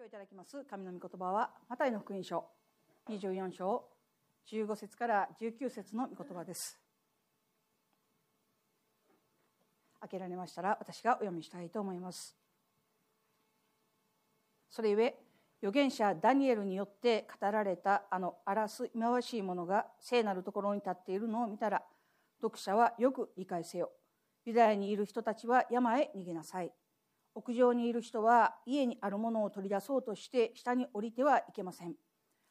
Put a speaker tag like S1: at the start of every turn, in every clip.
S1: 今日いただきます。神の御言葉はマタイの福音書24章15節から19節の御言葉です。開けられましたら私がお読みしたいと思います。それゆえ預言者ダニエルによって語られたあの荒らす忌まわしいものが聖なるところに立っているのを見たら読者はよく理解せよ。ユダヤにいる人たちは山へ逃げなさい。屋上にいる人は家にあるものを取り出そうとして下に降りてはいけません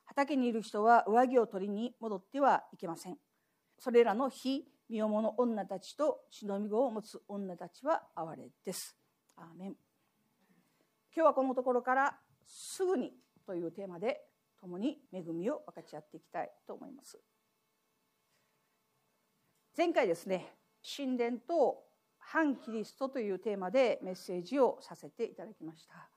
S1: 畑にいる人は上着を取りに戻ってはいけませんそれらの非身重の女たちと忍び子を持つ女たちは哀れですアーメン今日はこのところからすぐにというテーマで共に恵みを分かち合っていきたいと思います前回ですね神殿と反キリストというテーマでメッセージをさせていただきました。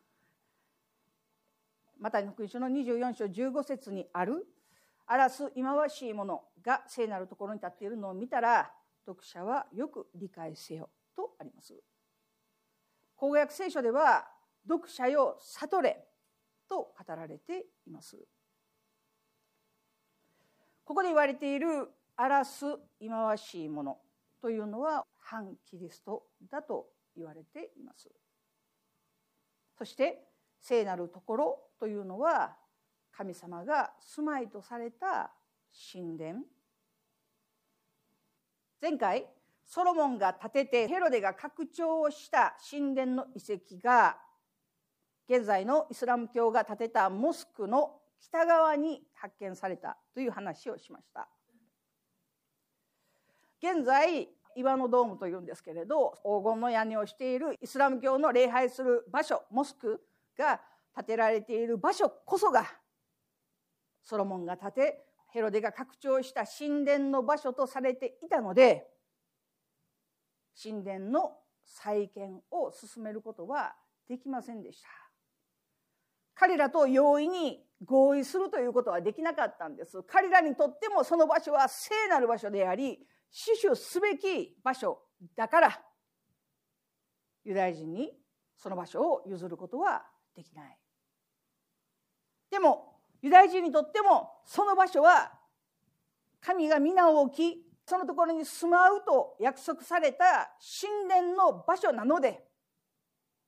S1: マタイの福音書の24章15節にある「荒らす忌まわしいものが聖なるところに立っているのを見たら読者はよく理解せよ」とあります。公約聖書では「読者よ悟れ」と語られています。ここで言われている「荒らす忌まわしいもの」というのは反キリストだと言われています。そして聖なるところというのは神様が住まいとされた神殿。前回ソロモンが建ててヘロデが拡張をした神殿の遺跡が現在のイスラム教が建てたモスクの北側に発見されたという話をしました。現在岩のドームというんですけれど黄金の屋根をしているイスラム教の礼拝する場所モスクが建てられている場所こそがソロモンが建てヘロデが拡張した神殿の場所とされていたので神殿の再建を進めることはできませんでした。彼らと容易に合意するということはできなかったんです。彼らにとってもその場所は聖なる場所であり死守すべき場所だからユダヤ人にその場所を譲ることはできない。でもユダヤ人にとってもその場所は神が皆を置きそのところに住まうと約束された神殿の場所なので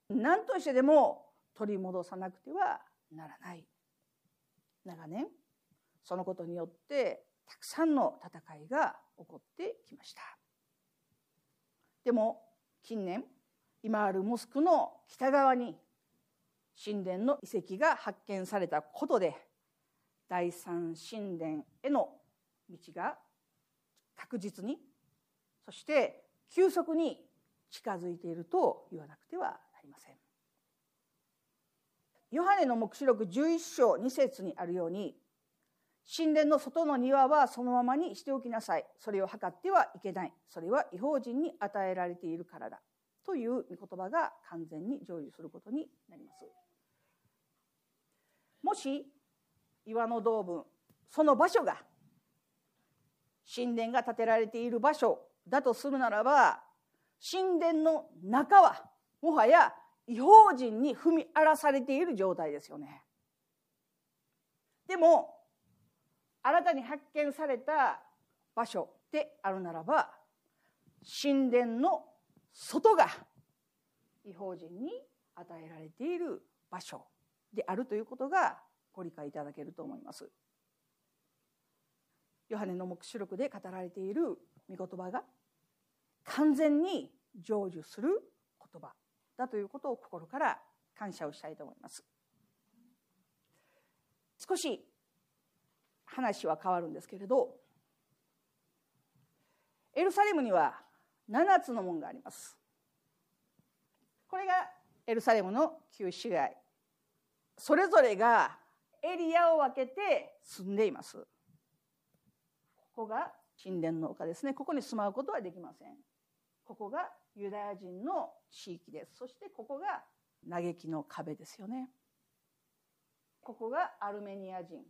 S1: 何としてでも取り戻さなくてはならない。長年そのことによってたくさんの戦いが起こってきましたでも近年今あるモスクの北側に神殿の遺跡が発見されたことで第三神殿への道が確実にそして急速に近づいていると言わなくてはなりません。ヨハネの黙示録11章2節にあるように神殿の外の庭はそのままにしておきなさい。それを測ってはいけない。それは違法人に与えられているからだ。という御言葉が完全に成就することになります。もし岩の道分その場所が神殿が建てられている場所だとするならば神殿の中はもはや違法人に踏み荒らされている状態ですよね。でも新たに発見された場所であるならば神殿の外が違法人に与えられている場所であるということがご理解いただけると思います。ヨハネの黙示録で語られている御言葉が完全に成就する言葉だということを心から感謝をしたいと思います。少し話は変わるんですけれどエルサレムには7つの門があります。これがエルサレムの旧市街。それぞれがエリアを分けて住んでいます。ここが神殿の丘ですね。ここに住まうことはできません。ここがユダヤ人の地域です。そしてここが嘆きの壁ですよね。ここがアルメニア人。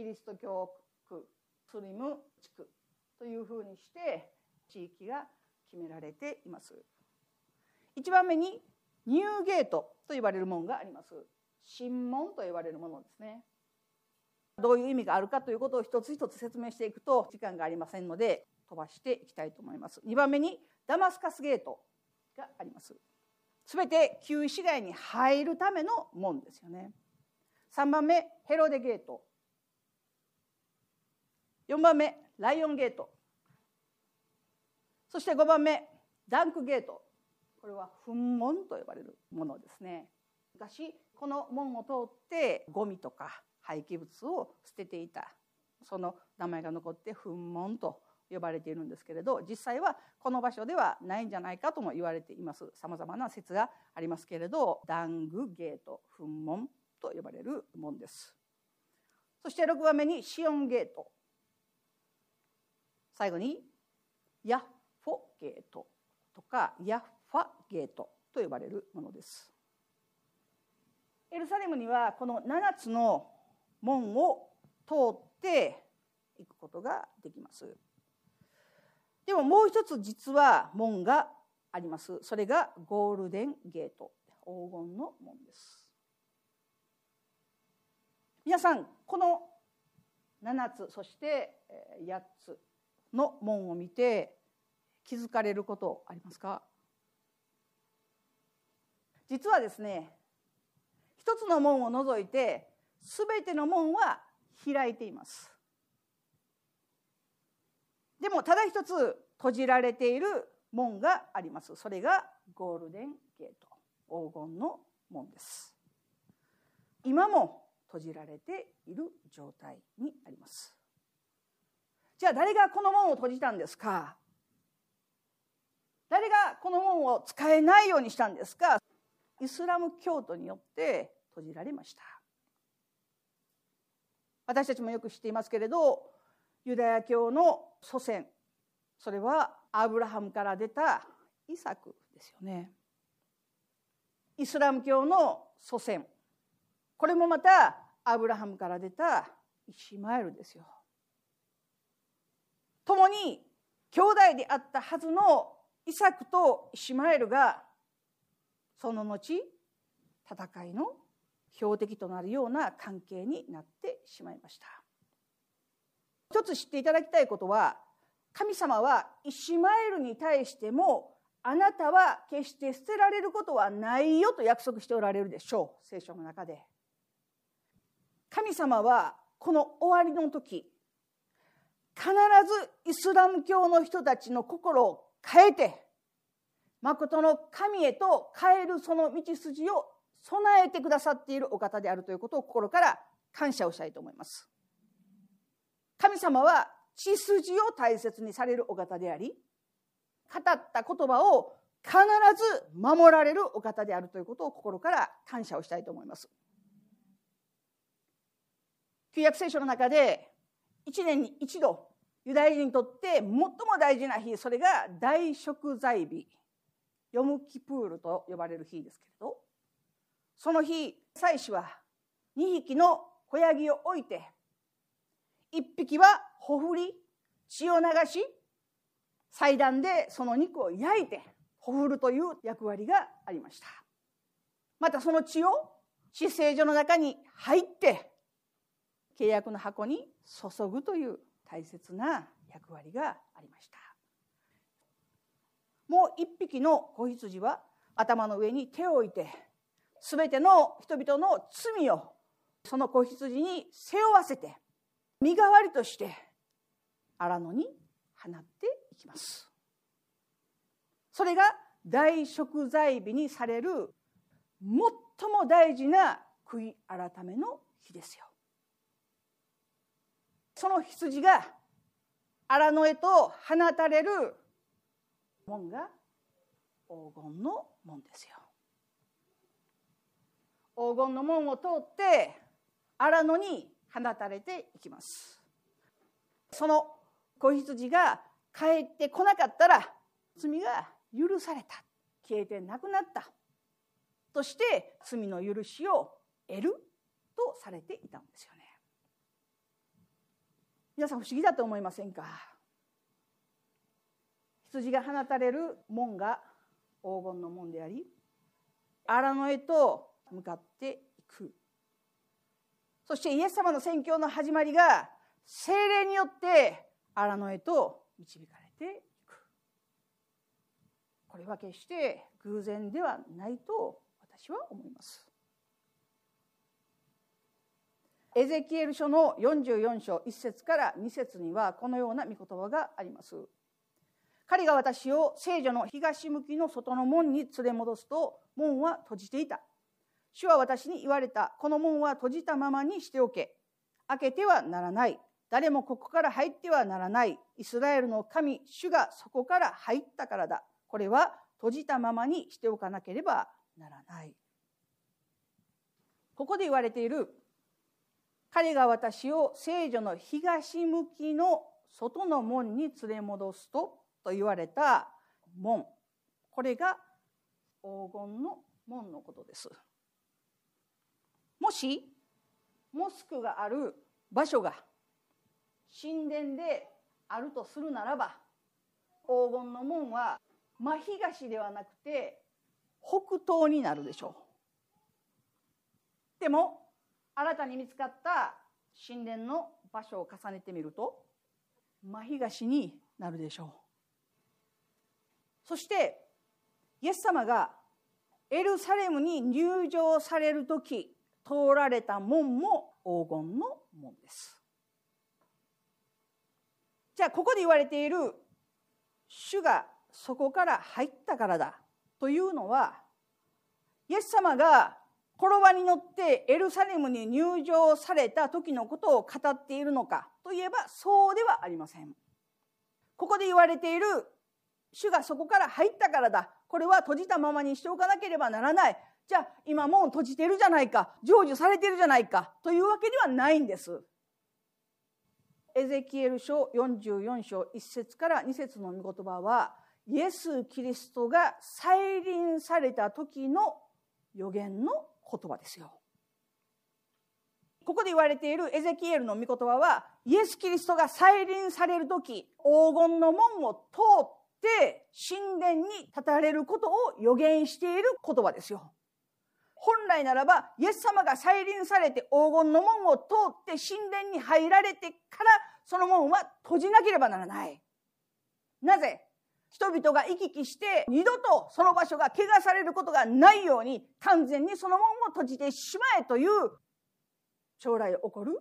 S1: キリスト教区スリム地区というふうにして地域が決められています。一番目にニューゲートと呼ばれる門があります。神門と呼ばれるものですね。どういう意味があるかということを一つ一つ説明していくと時間がありませんので飛ばしていきたいと思います。2番目にダマスカスゲートがあります。すべて旧市街に入るための門ですよね。3番目ヘロデゲート。4番目ライオンゲート。そして5番目ダンクゲート。これは墳門と呼ばれるものですね。昔この門を通ってゴミとか廃棄物を捨てていた。その名前が残って墳門と呼ばれているんですけれど実際はこの場所ではないんじゃないかとも言われています。さまざまな説がありますけれどダングゲート墳門と呼ばれる門です。そして6番目にシオンゲート。最後にヤッフォゲートとかヤッファゲートと呼ばれるものです。エルサレムにはこの7つの門を通っていくことができます。でももう一つ実は門があります。それがゴールデンゲート黄金の門です。皆さんこの7つそして8つの門を見て気づかれることありますか？実はですね一つの門を除いて全ての門は開いています。でもただ一つ閉じられている門があります。それがゴールデンゲート黄金の門です。今も閉じられている状態にあります。じゃあ誰がこの門を閉じたんですか？誰がこの門を使えないようにしたんですか？イスラム教徒によって閉じられました。私たちもよく知っていますけれどユダヤ教の祖先それはアブラハムから出たイサクですよね。イスラム教の祖先これもまたアブラハムから出たイシマエルですよ。共に兄弟であったはずのイサクとイシマエルがその後戦いの標的となるような関係になってしまいました。一つ知っていただきたいことは神様はイシマエルに対してもあなたは決して捨てられることはないよと約束しておられるでしょう。聖書の中で。神様はこの終わりの時必ずイスラム教の人たちの心を変えて誠の神へと変えるその道筋を備えてくださっているお方であるということを心から感謝をしたいと思います。神様は血筋を大切にされるお方であり、語った言葉を必ず守られるお方であるということを心から感謝をしたいと思います。旧約聖書の中で一年に一度ユダヤ人にとって最も大事な日それが大食材日ヨムキプールと呼ばれる日ですけれどその日祭司は2匹の子ヤギを置いて1匹はほふり血を流し祭壇でその肉を焼いてほふるという役割がありました。またその血を死聖所の中に入って契約の箱に注ぐという大切な役割がありましたもう一匹の子羊は頭の上に手を置いて全ての人々の罪をその子羊に背負わせて身代わりとして荒野に放っていきます。それが大食材日にされる最も大事な悔い改めの日ですよ。その羊が荒野へと放たれる門が黄金の門ですよ。黄金の門を通って荒野に放たれていきます。その子羊が帰ってこなかったら罪が許された。消えてなくなった。として罪の許しを得るとされていたんですよね。皆さん不思議だと思いませんか？羊が放たれる門が黄金の門であり荒野へと向かっていく。そしてイエス様の宣教の始まりが精霊によって荒野へと導かれていく。これは決して偶然ではないと私は思います。エゼキエル書の44章1節から2節にはこのような御言葉があります。彼が私を聖女の東向きの外の門に連れ戻すと門は閉じていた。主は私に言われたこの門は閉じたままにしておけ。開けてはならない。誰もここから入ってはならない。イスラエルの神主がそこから入ったからだ。これは閉じたままにしておかなければならない。ここで言われている彼が私を聖女の東向きの外の門に連れ戻すとと言われた門。これが黄金の門のことです。もしモスクがある場所が神殿であるとするならば黄金の門は真東ではなくて北東になるでしょう。でも新たに見つかった神殿の場所を重ねてみると真東になるでしょう。そしてイエス様がエルサレムに入場される時通られた門も黄金の門です。じゃあここで言われている主がそこから入ったからだというのはイエス様が転ばに乗ってエルサレムに入場された時のことを語っているのかといえばそうではありません。ここで言われている主がそこから入ったからだこれは閉じたままにしておかなければならないじゃあ今もう閉じてるじゃないか成就されてるじゃないかというわけではないんです。エゼキエル書44章1節から2節の御言葉はイエス・キリストが再臨された時の予言の言葉ですよ。ここで言われているエゼキエルの御言葉はイエス・キリストが再臨される時黄金の門を通って神殿に立たれることを予言している言葉ですよ。本来ならばイエス様が再臨されて黄金の門を通って神殿に入られてからその門は閉じなければならない。なぜ？人々が行き来して二度とその場所が怪我されることがないように完全にその門を閉じてしまえという将来起こる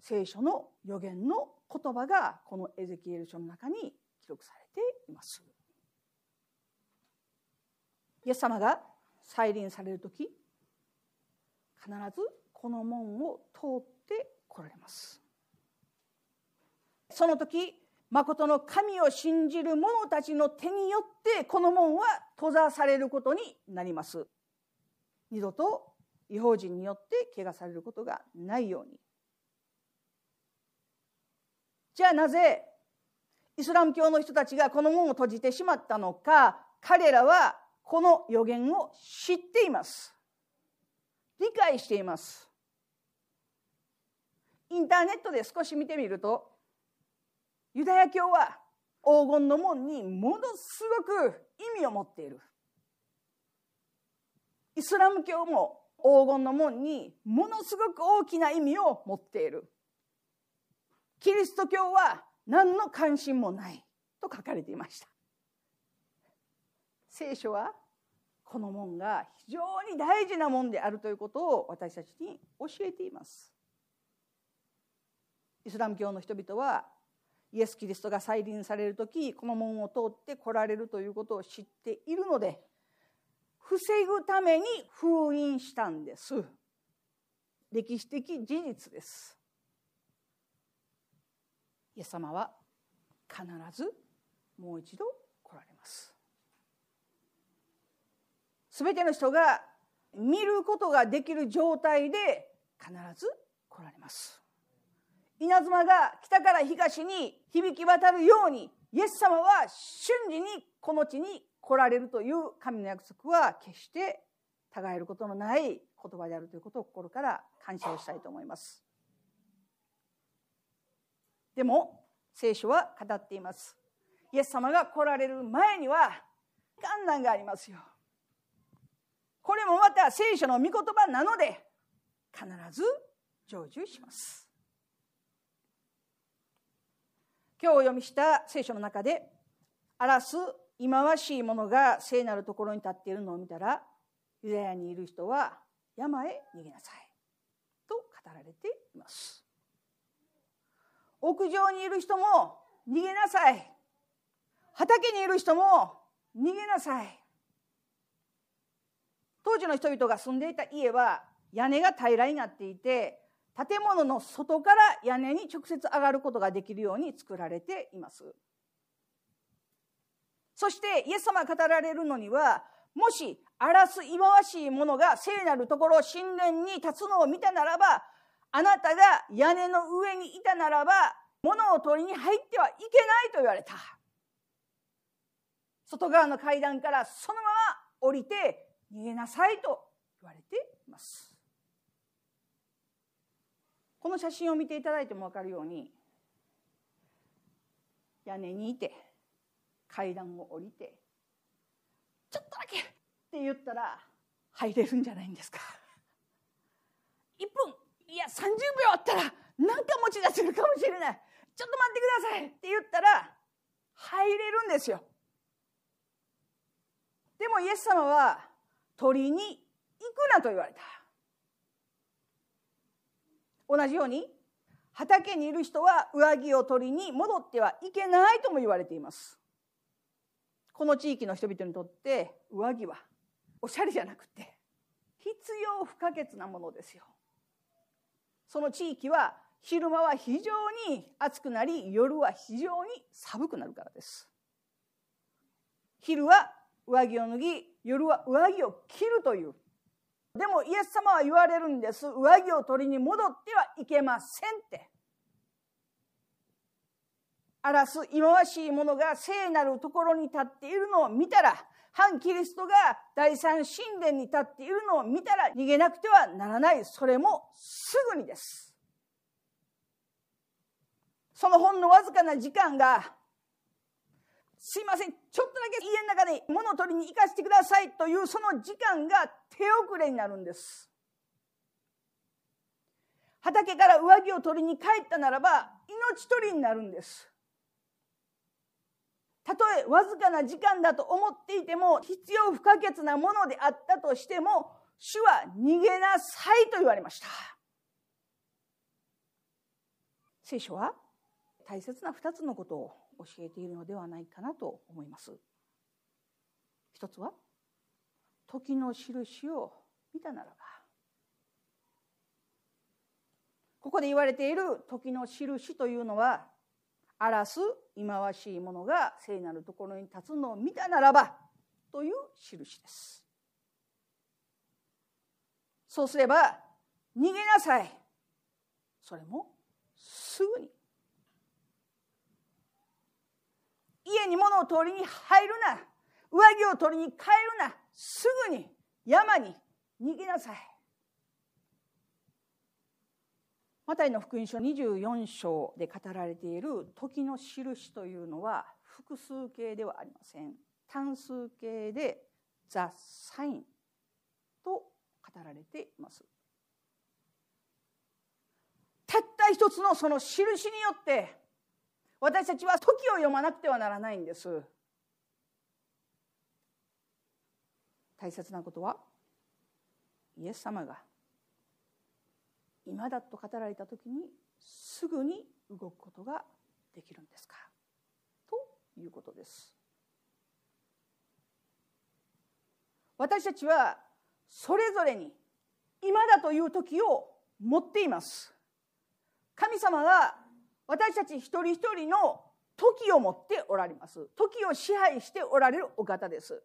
S1: 聖書の予言の言葉がこのエゼキエル書の中に記録されています。イエス様が再臨される時必ずこの門を通って来られます。その時誠の神を信じる者たちの手によってこの門は閉ざされることになります。二度と違法人によって怪我されることがないように。じゃあなぜイスラム教の人たちがこの門を閉じてしまったのか。彼らはこの予言を知っています。理解しています。インターネットで少し見てみるとユダヤ教は黄金の門にものすごく意味を持っている。イスラム教も黄金の門にものすごく大きな意味を持っている。キリスト教は何の関心もないと書かれていました。聖書はこの門が非常に大事な門であるということを私たちに教えています。イスラム教の人々はイエス・キリストが再臨される時この門を通って来られるということを知っているので防ぐために封印したんです。歴史的事実です。イエス様は必ずもう一度来られます。すべての人が見ることができる状態で必ず来られます。稲妻が北から東に響き渡るようにイエス様は瞬時にこの地に来られるという神の約束は決して違えることのない言葉であるということを心から感謝をしたいと思います。でも聖書は語っています。イエス様が来られる前には困難がありますよ。これもまた聖書の御言葉なので必ず成就します今日お読みした聖書の中で荒らす忌まわしいものが聖なるところに立っているのを見たらユダヤにいる人は山へ逃げなさいと語られています。屋上にいる人も逃げなさい。畑にいる人も逃げなさい。当時の人々が住んでいた家は屋根が平らになっていて建物の外から屋根に直接上がることができるように作られています。そしてイエス様が語られるのにはもし荒らす忌まわしいものが聖なるところ神殿に立つのを見たならばあなたが屋根の上にいたならば物を取りに入ってはいけないと言われた。外側の階段からそのまま降りて逃げなさいと言われています。この写真を見ていただいても分かるように屋根にいて階段を降りてちょっとだけって言ったら入れるんじゃないんですか。1分いや30秒あったら何か持ち出せるかもしれない。ちょっと待ってくださいって言ったら入れるんですよ。でもイエス様は鳥に行くなと言われた。同じように畑にいる人は上着を取りに戻ってはいけないとも言われています。この地域の人々にとって上着はおしゃれじゃなくて必要不可欠なものですよ。その地域は昼間は非常に暑くなり夜は非常に寒くなるからです。昼は上着を脱ぎ夜は上着を着るというでもイエス様は言われるんです。上着を取りに戻ってはいけませんって。荒らす忌まわしいものが聖なるところに立っているのを見たら反キリストが第三神殿に立っているのを見たら逃げなくてはならない。それもすぐにです。そのほんのわずかな時間がすいません。ちょっとだけ家の中で物を取りに行かせてくださいというその時間が手遅れになるんです。畑から上着を取りに帰ったならば命取りになるんです。たとえわずかな時間だと思っていても必要不可欠なものであったとしても主は逃げなさいと言われました。聖書は大切な2つのことを教えているのではないかなと思います。一つは時の印を見たならば。ここで言われている時の印というのは荒らす忌まわしいものが聖なるところに立つのを見たならばという印です。そうすれば逃げなさい。それもすぐに。家に物を取りに入るな。上着を取りに帰るな。すぐに山に逃げなさい。マタイの福音書24章で語られている時の印というのは複数形ではありません。単数形で「ザ・サイン」と語られています。たった一つのその印によって私たちは時を読まなくてはならないんです。大切なことはイエス様が今だと語られた時にすぐに動くことができるんですか？ということです。私たちはそれぞれに今だという時を持っています。神様は私たち一人一人の時を持っておられます。時を支配しておられるお方です。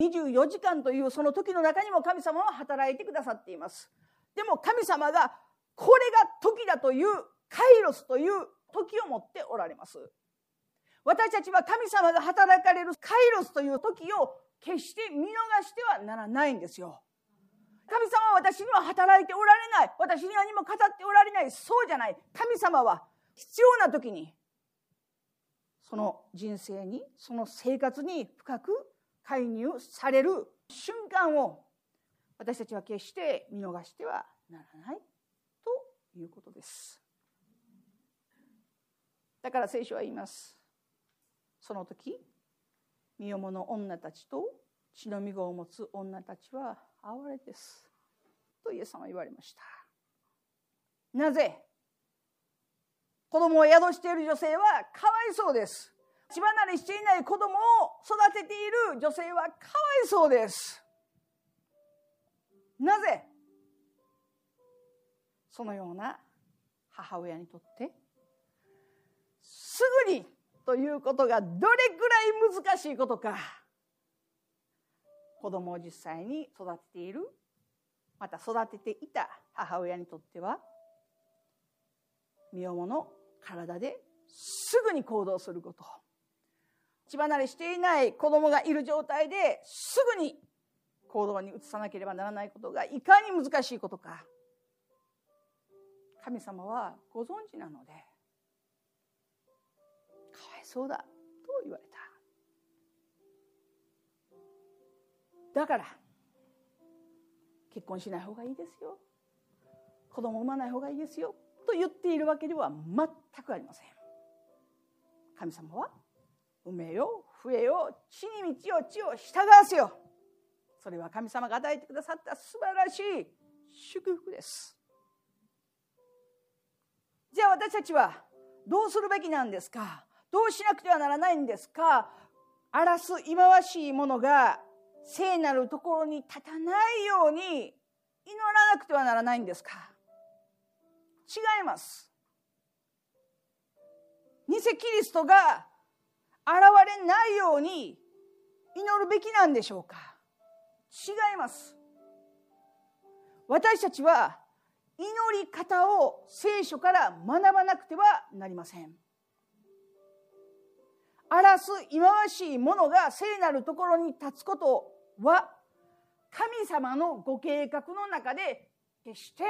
S1: 24時間というその時の中にも神様は働いてくださっています。でも神様がこれが時だというカイロスという時を持っておられます。私たちは神様が働かれるカイロスという時を決して見逃してはならないんですよ。神様は私には働いておられない。私には何も語っておられない。そうじゃない。神様は必要な時にその人生にその生活に深く介入される瞬間を私たちは決して見逃してはならないということです。だから聖書は言います。その時身重の女たちと血のみ子を持つ女たちは哀れです。とイエス様は言われました。なぜ子供を宿している女性はかわいそうです。血離れしていない子供を育てている女性はかわいそうです。なぜそのような母親にとってすぐにということがどれくらい難しいことか。子供を実際に育てているまた育てていた母親にとっては身重の体ですぐに行動すること。血離れしていない子供がいる状態ですぐに行動に移さなければならないことがいかに難しいことか。神様はご存知なのでかわいそうだと言われた。だから結婚しない方がいいですよ。子供産まない方がいいですよ。と言っているわけでは全くありません。神様は産めよ増えよ地に満ちよ地を従わせよそれは神様が与えてくださった素晴らしい祝福です。じゃあ私たちはどうするべきなんですか？どうしなくてはならないんですか？荒らす忌まわしいものが聖なるところに立たないように祈らなくてはならないんですか？違います。偽キリストが現れないように祈るべきなんでしょうか違います。私たちは祈り方を聖書から学ばなくてはなりません。荒らす忌まわしいものが聖なるところに立つことは神様のご計画の中で決して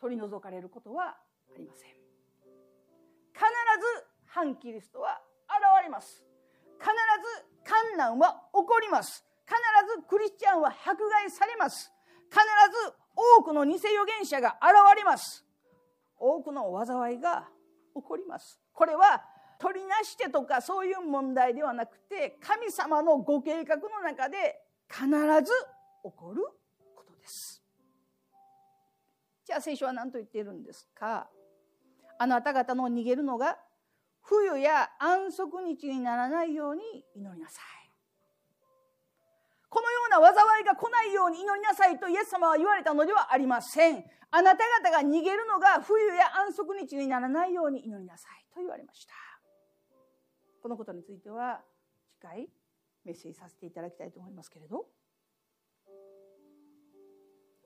S1: 取り除かれることはありません。必ず反キリストは現れます。必ず観難は起こります。必ずクリスチャンは迫害されます。必ず多くの偽預言者が現れます。多くの災いが起こります。これは取りなしてとかそういう問題ではなくて神様のご計画の中で必ず起こることです。じゃあ聖書は何と言っているんですか？あなた方の逃げるのが冬や安息日にならないように祈りなさい。このような災いが来ないように祈りなさいとイエス様は言われたのではありません。あなた方が逃げるのが冬や安息日にならないように祈りなさいと言われました。このことについては次回メッセージさせていただきたいと思いますけれど。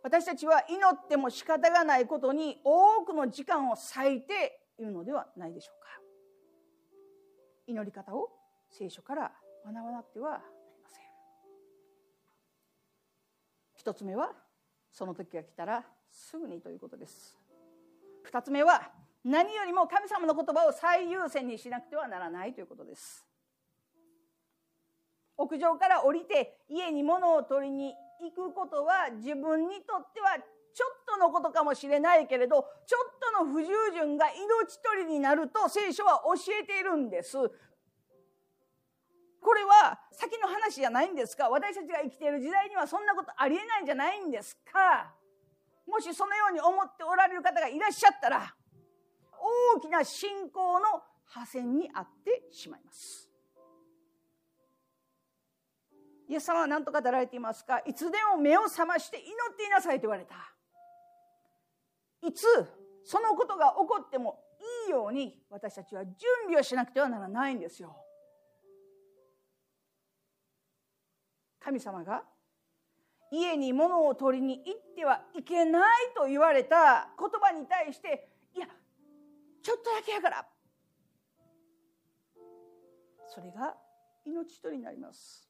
S1: 私たちは祈っても仕方がないことに多くの時間を割いているのではないでしょうか。祈り方を聖書から学ばなくてはなりません。一つ目はその時が来たらすぐにということです。二つ目は何よりも神様の言葉を最優先にしなくてはならないということです。屋上から降りて家に物を取りに行くことは自分にとってはちょっとのことかもしれないけれどちょっとの不従順が命取りになると聖書は教えているんです。これは先の話じゃないんですか？私たちが生きている時代にはそんなことありえないんじゃないんですか？もしそのように思っておられる方がいらっしゃったら大きな信仰の破線にあってしまいます。イエス様は何と語られていますか？いつでも目を覚まして祈っていなさいと言われた。いつそのことが起こってもいいように私たちは準備をしなくてはならないんですよ。神様が家に物を取りに行ってはいけないと言われた言葉に対していやちょっとだけやからそれが命取りになります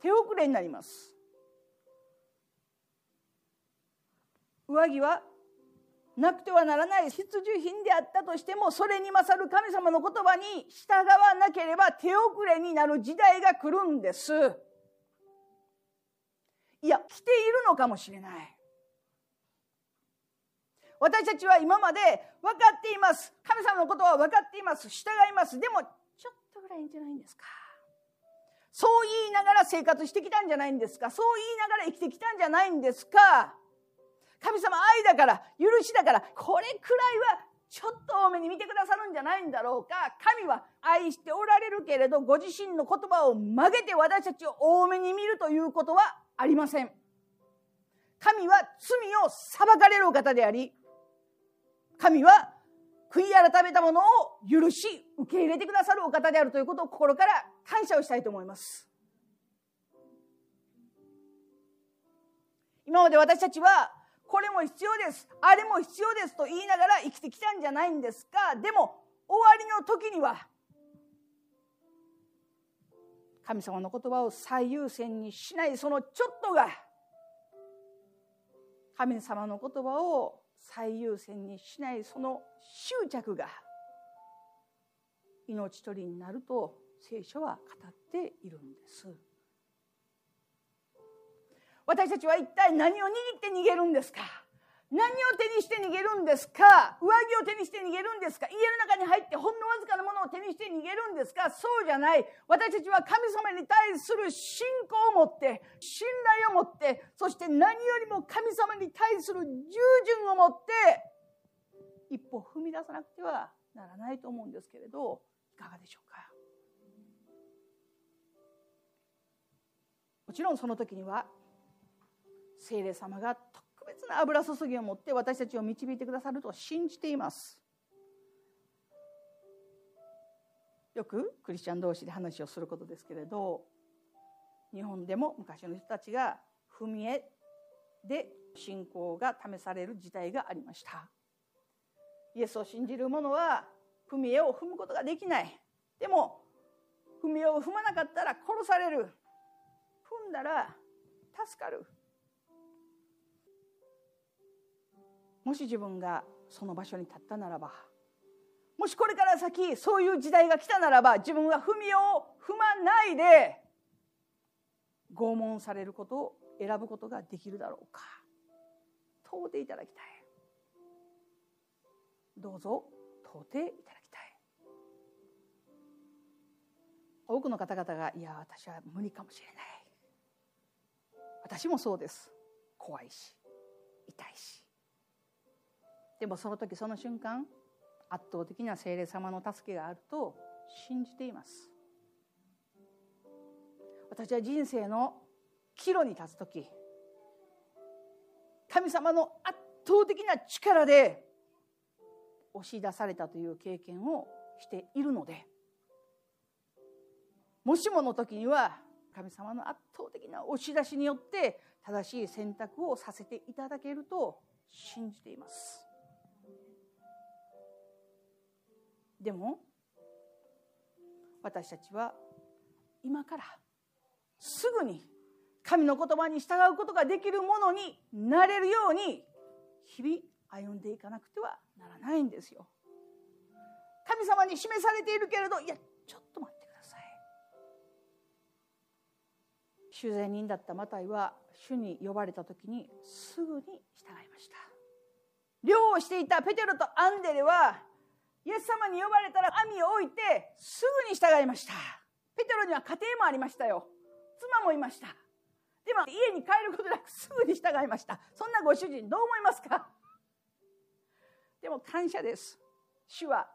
S1: 手遅れになります。上着はなくてはならない必需品であったとしてもそれに勝る神様の言葉に従わなければ手遅れになる時代が来るんです。いや来ているのかもしれない。私たちは今まで分かっています。神様のことは分かっています。従います。でもちょっとぐらいいいんじゃないんですか。そう言いながら生活してきたんじゃないんですか？そう言いながら生きてきたんじゃないんですか？神様愛だから許しだからこれくらいはちょっと多めに見てくださるんじゃないんだろうか？神は愛しておられるけれどご自身の言葉を曲げて私たちを多めに見るということはありません。神は罪を裁かれるお方であり神は悔い改めたものを許し受け入れてくださるお方であるということを心から感謝をしたいと思います。今まで私たちはこれも必要です。あれも必要ですと言いながら生きてきたんじゃないんですか。でも終わりの時には神様の言葉を最優先にしないそのちょっとが神様の言葉を最優先にしないその執着が命取りになると聖書は語っているんです。私たちは一体何を握って逃げるんですか？何を手にして逃げるんですか？上着を手にして逃げるんですか？家の中に入ってほんのわずかなものを手にして逃げるんですか？そうじゃない。私たちは神様に対する信仰を持って信頼を持ってそして何よりも神様に対する従順を持って一歩踏み出さなくてはならないと思うんですけれどいかがでしょうか？もちろんその時には聖霊様が特別な油注ぎを持って私たちを導いてくださると信じています。よくクリスチャン同士で話をすることですけれど日本でも昔の人たちが踏み絵で信仰が試される時代がありました。イエスを信じる者は踏み絵を踏むことができない。でも踏み絵を踏まなかったら殺される。だら助かる。もし自分がその場所に立ったならばもしこれから先そういう時代が来たならば自分は踏みを踏まないで拷問されることを選ぶことができるだろうか。問うていただきたい。どうぞ問うていただきたい。多くの方々がいや私は無理かもしれない。私もそうです。怖いし痛いし。でもその時その瞬間圧倒的な聖霊様の助けがあると信じています。私は人生の岐路に立つ時神様の圧倒的な力で押し出されたという経験をしているのでもしもの時には神様の圧倒的な押し出しによって正しい選択をさせていただけると信じています。でも私たちは今からすぐに神の言葉に従うことができるものになれるように日々歩んでいかなくてはならないんですよ。神様に示されているけれどいやちょっと待って修善人だったマタイは主に呼ばれた時にすぐに従いました。漁をしていたペテロとアンデレはイエス様に呼ばれたら網を置いてすぐに従いました。ペテロには家庭もありましたよ。妻もいました。でも家に帰ることなくすぐに従いました。そんなご主人どう思いますか？でも感謝です。主は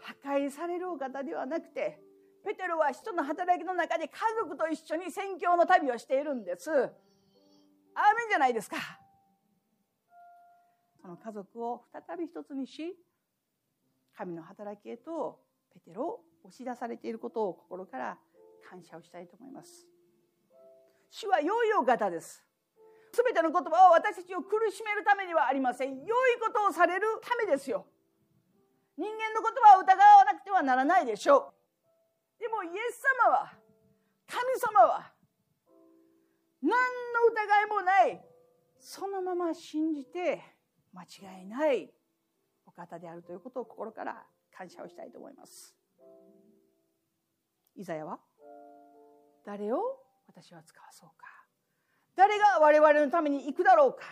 S1: 破壊されるお方ではなくてペテロは人の働きの中で家族と一緒に宣教の旅をしているんです。アーメンじゃないですか。その家族を再び一つにし神の働きへとペテロを押し出されていることを心から感謝をしたいと思います。主は良いお方です。全ての言葉を私たちを苦しめるためにはありません。良いことをされるためですよ。人間の言葉を疑わなくてはならないでしょう。でもイエス様は神様は何の疑いもないそのまま信じて間違いないお方であるということを心から感謝をしたいと思います。イザヤは誰を私は使わそうか。誰が我々のために行くだろうか。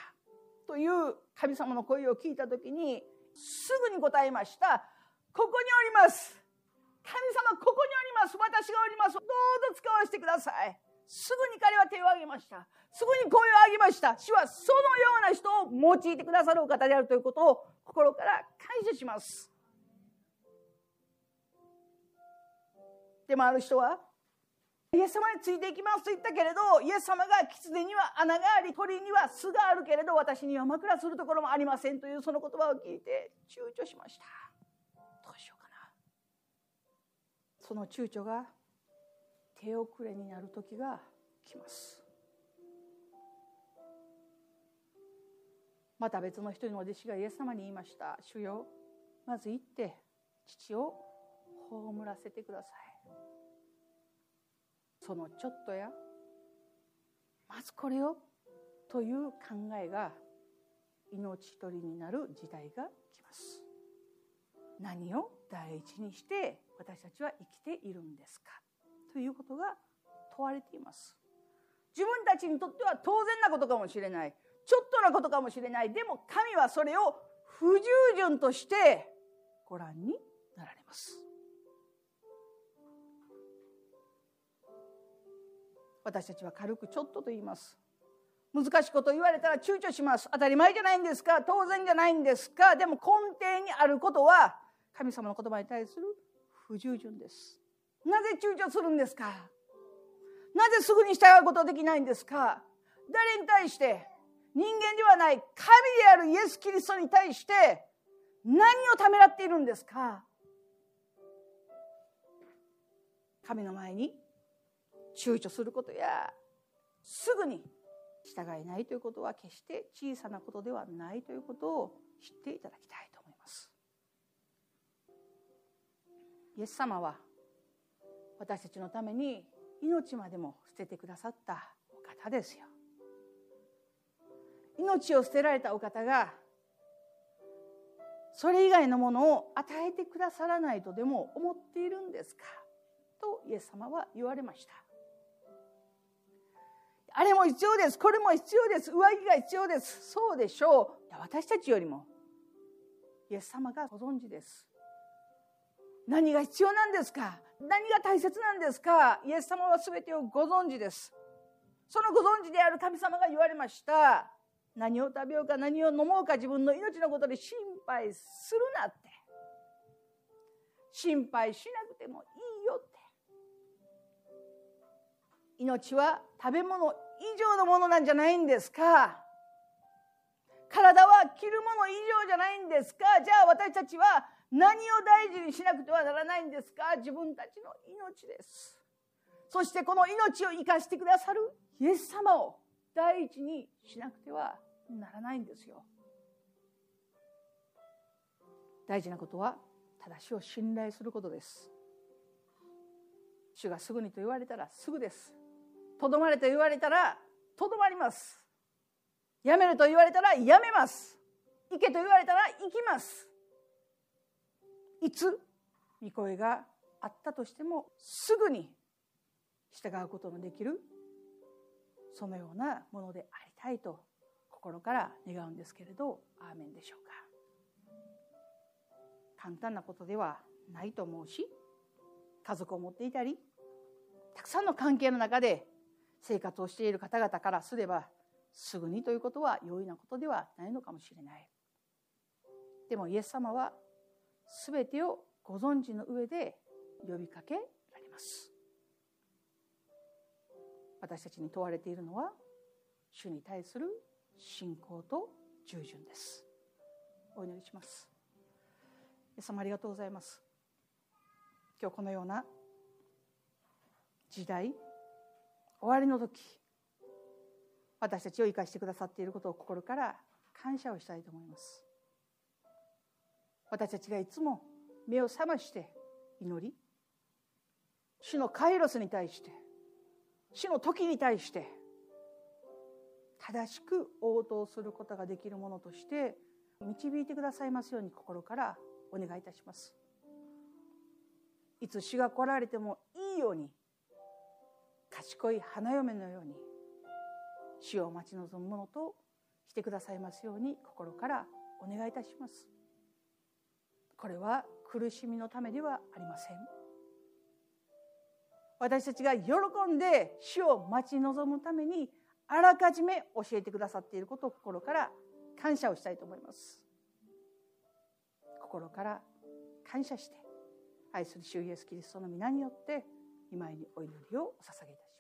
S1: という神様の声を聞いた時にすぐに答えました。ここにおります。神様ここにおります。私がおります。どうぞ使わせてください。すぐに彼は手を挙げました。すぐに声を上げました。主はそのような人を用いてくださるお方であるということを心から感謝します。でもある人はイエス様についていきますと言ったけれどイエス様が狐には穴があり鳥には巣があるけれど私には枕するところもありませんというその言葉を聞いて躊躇しました。その躊躇が手遅れになる時が来ます。また別の一人の弟子がイエス様に言いました。主よまず行って父を葬らせてください。そのちょっとやまずこれをという考えが命取りになる時代が来ます。何を第一にして私たちは生きているんですか？ということが問われています。自分たちにとっては当然なことかもしれない。ちょっとなことかもしれない。でも神はそれを不従順としてご覧になられます。私たちは軽くちょっとと言います。難しいこと言われたら躊躇します。当たり前じゃないんですか？当然じゃないんですか？でも根底にあることは神様の言葉に対する不従順です。なぜ躊躇するんですか？なぜすぐに従うことできないんですか？誰に対して？人間ではない。神であるイエス・キリストに対して。何をためらっているんですか？神の前に躊躇することやすぐに従えないということは決して小さなことではないということを知っていただきたい。イエス様は私たちのために命までも捨ててくださったお方ですよ。命を捨てられたお方がそれ以外のものを与えてくださらないとでも思っているんですか？とイエス様は言われました。あれも必要です。これも必要です。上着が必要です。そうでしょう。私たちよりも、イエス様がご存知です。何が必要なんですか？何が大切なんですか？イエス様は全てをご存知です。そのご存知である神様が言われました。何を食べようか何を飲もうか自分の命のことで心配するなって。心配しなくてもいいよって。命は食べ物以上のものなんじゃないんですか？体は着るもの以上じゃないんですか？じゃあ私たちは何を大事にしなくてはならないんですか？自分たちの命です。そしてこの命を生かしてくださるイエス様を第一にしなくてはならないんですよ。大事なことはただしを信頼することです。主がすぐにと言われたらすぐです。とどまれと言われたらとどまります。やめると言われたらやめます。行けと言われたら行きます。いつ御声があったとしてもすぐに従うことのできるそのようなものでありたいと心から願うんですけれどアーメンでしょうか。簡単なことではないと思うし家族を持っていたりたくさんの関係の中で生活をしている方々からすればすぐにということは容易なことではないのかもしれない。でもイエス様は全てをご存知の上で呼びかけられます。私たちに問われているのは主に対する信仰と従順です。お祈りします。イエス様ありがとうございます。今日このような時代終わりの時私たちを生かしてくださっていることを心から感謝をしたいと思います。私たちがいつも目を覚まして祈り主のカイロスに対して主の時に対して正しく応答することができるものとして導いてくださいますように心からお願いいたします。いつ主が来られてもいいように賢い花嫁のように死を待ち望む者としてくださいますように心からお願いいたします。これは苦しみのためではありません。私たちが喜んで死を待ち望むためにあらかじめ教えてくださっていることを心から感謝をしたいと思います。心から感謝して愛する主イエスキリストの皆によって見舞いにお祈りをお捧げいたします。